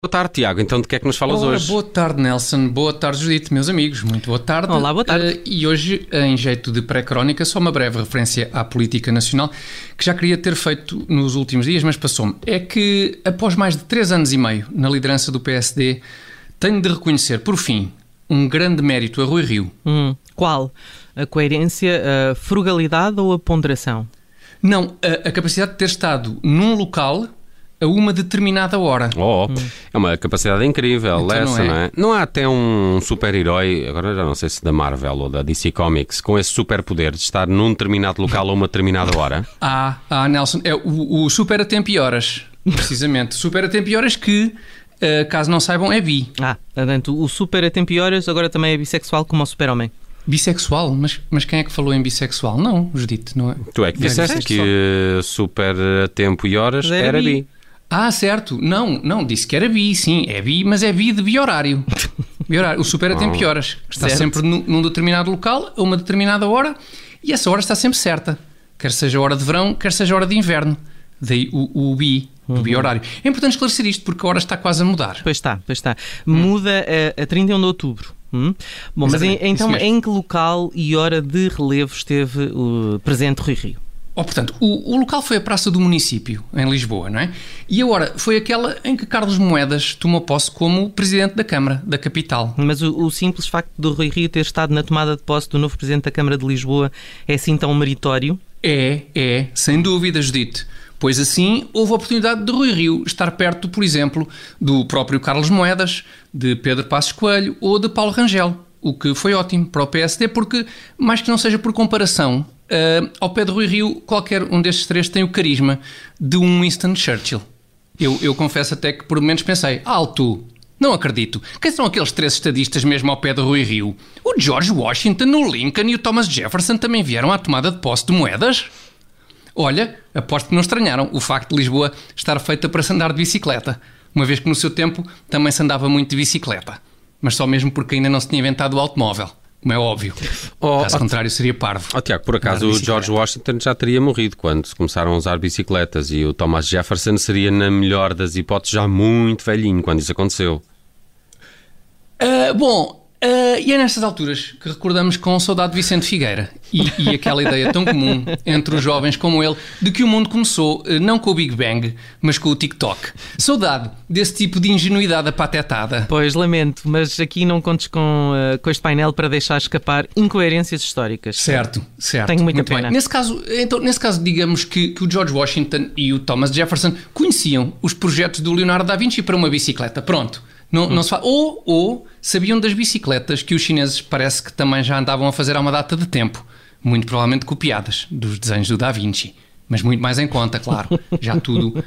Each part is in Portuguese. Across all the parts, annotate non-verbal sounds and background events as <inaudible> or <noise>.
Boa tarde, Tiago. Então, de que é que nos falas Ora, hoje? Boa tarde, Nelson. Boa tarde, Judite, meus amigos. Muito boa tarde. Olá, boa tarde. Eh, e hoje, em jeito de pré-crónica, só uma breve referência à política nacional que já queria ter feito nos últimos dias, mas passou-me. É que, após mais de três anos e meio na liderança do PSD, tenho de reconhecer, por fim, um grande mérito a Rui Rio. Hum, qual? A coerência, a frugalidade ou a ponderação? Não, a, a capacidade de ter estado num local a uma determinada hora. Oh, é uma capacidade incrível, Então essa, não é? não é? Não há até um super-herói, agora já não sei se da Marvel ou da DC Comics, com esse superpoder de estar num determinado local a uma determinada hora. <laughs> Ah, ah, Nelson, é o, o super a tempo e horas, precisamente. super a tempo e horas que, eh, caso não saibam, é bi. Ah, portanto, o super a tempo e horas agora também é bissexual como o super-homem. Bissexual? Mas, mas quem é que falou em bissexual? Não, Judite, não é? Tu é que É disseste bissexual. que super a tempo e horas era era bi. bi. Ah, certo. Não, não, disse que era bi, sim. É bi, mas é bi de bi-horário. <laughs> Bi-horário. O super a tempo e horas. que Está Certo. sempre num, num determinado local, a uma determinada hora, e essa hora está sempre certa. Quer seja hora de verão, quer seja hora de inverno. Daí o, o bi, do bi-horário. É importante esclarecer isto, porque a hora está quase a mudar. Pois está, pois está. Muda a, a 31 de outubro. Hum? Bom, mas em- Exatamente, então em que local e hora de relevo esteve o presente Rui Rio? Oh, portanto, o, o local foi a Praça do Município, em Lisboa, não é? E a hora foi aquela em que Carlos Moedas tomou posse como Presidente da Câmara, da capital. Mas o, o simples facto do Rui Rio ter estado na tomada de posse do novo Presidente da Câmara de Lisboa é assim tão meritório? É, é, sem dúvida, Judite. Pois assim, houve a oportunidade de Rui Rio estar perto, por exemplo, do próprio Carlos Moedas, de Pedro Passos Coelho ou de Paulo Rangel, o que foi ótimo para o PSD, porque, mais que não seja por comparação, ah, ao pé de Rui Rio, qualquer um destes três tem o carisma de um Winston Churchill. Eu, eu confesso até que por momentos pensei, alto, não acredito. Quem são aqueles três estadistas mesmo ao pé de Rui Rio? O George Washington, o Lincoln e o Thomas Jefferson também vieram à tomada de posse de moedas? Olha, aposto que não estranharam o facto de Lisboa estar feita para se andar de bicicleta, uma vez que no seu tempo também se andava muito de bicicleta. Mas só mesmo porque ainda não se tinha inventado o automóvel, como é óbvio. Oh, Caso oh, contrário, seria parvo. Oh, Tiago, por acaso o. George Washington já teria morrido quando se começaram a usar bicicletas e o Thomas Jefferson seria, na melhor das hipóteses, já muito velhinho quando isso aconteceu. Ah, bom, ah, e é nestas alturas que recordamos com saudade de Vicente Figueira e, e aquela ideia tão comum entre os jovens como ele de que o mundo começou ah, não com o Big Bang, mas com o TikTok. Saudade desse tipo de ingenuidade apatetada. Pois, lamento, mas aqui não contes com, eh, com este painel para deixar escapar incoerências históricas. Certo, certo. Tenho muita Muito bem. pena. Nesse caso, então, nesse caso, digamos que, que o George Washington e o Thomas Jefferson conheciam os projetos do Leonardo da Vinci para uma bicicleta. Pronto. Não, Hum. não se fa... ou, ou sabiam das bicicletas que os chineses parece que também já andavam a fazer há uma data de tempo. Muito provavelmente copiadas dos desenhos do Da Vinci. Mas muito mais em conta, claro. <laughs> Já tudo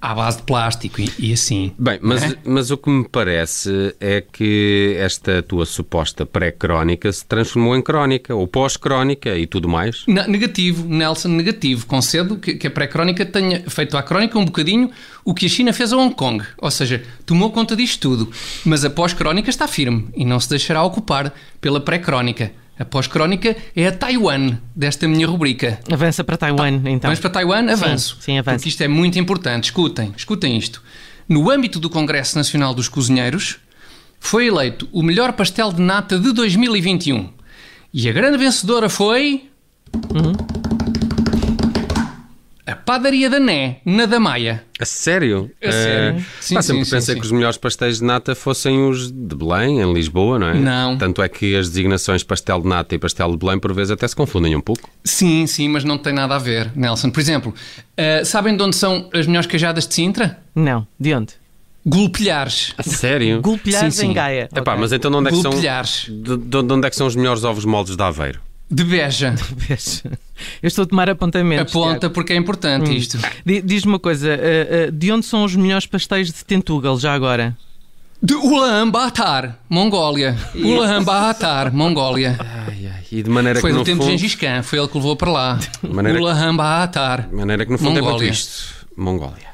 à base de plástico e, e assim. Bem, mas, É? mas o que me parece é que esta tua suposta pré-crónica se transformou em crónica, ou pós-crónica e tudo mais. Na- negativo, Nelson, negativo. Concedo que, que a pré-crónica tenha feito à crónica um bocadinho o que a China fez a Hong Kong. Ou seja, tomou conta disto tudo. Mas a pós-crónica está firme e não se deixará ocupar pela pré-crónica. A pós-crónica é a Taiwan desta minha rubrica. Avança para Taiwan, então. Vamos para Taiwan? Avanço. sim, avança. Porque isto é muito importante. Escutem, escutem isto. No âmbito do Congresso Nacional dos Cozinheiros, foi eleito o melhor pastel de nata de 2021. E a grande vencedora foi. A Padaria da Né, na da Maia. A sério? A sério? Eh, Sim, pá, sempre sim, pensei sim. que os melhores pastéis de nata fossem os de Belém, em Lisboa, não é? Não. Tanto é que as designações pastel de nata e pastel de Belém, por vezes, até se confundem um pouco. Sim, sim, mas não tem nada a ver, Nelson. Por exemplo, ah, sabem de onde são as melhores queijadas de Sintra? Não, de onde? Golpilhares. A sério? Sim. em Gaia. Epá, Ok. mas então de onde é que são... Golpilhares. De, de- de onde é que são os melhores ovos moldes de Aveiro? De Beja. <laughs> Vês? Eu estou a tomar apontamentos. Aponta Tiago. porque é importante isto. Di- Diz-me uma coisa, eh, eh, de onde são os melhores pastéis de Tentugal, já agora? De Ulaanbaatar, Mongólia. Ulaanbaatar, Mongólia. Ai, ai. E de maneira Foi que no tempo fundo... de Gengis Khan, foi ele que levou para lá. Maneira Ulaanbaatar. De maneira que no fundo é Mongólia. isto. Mongólia.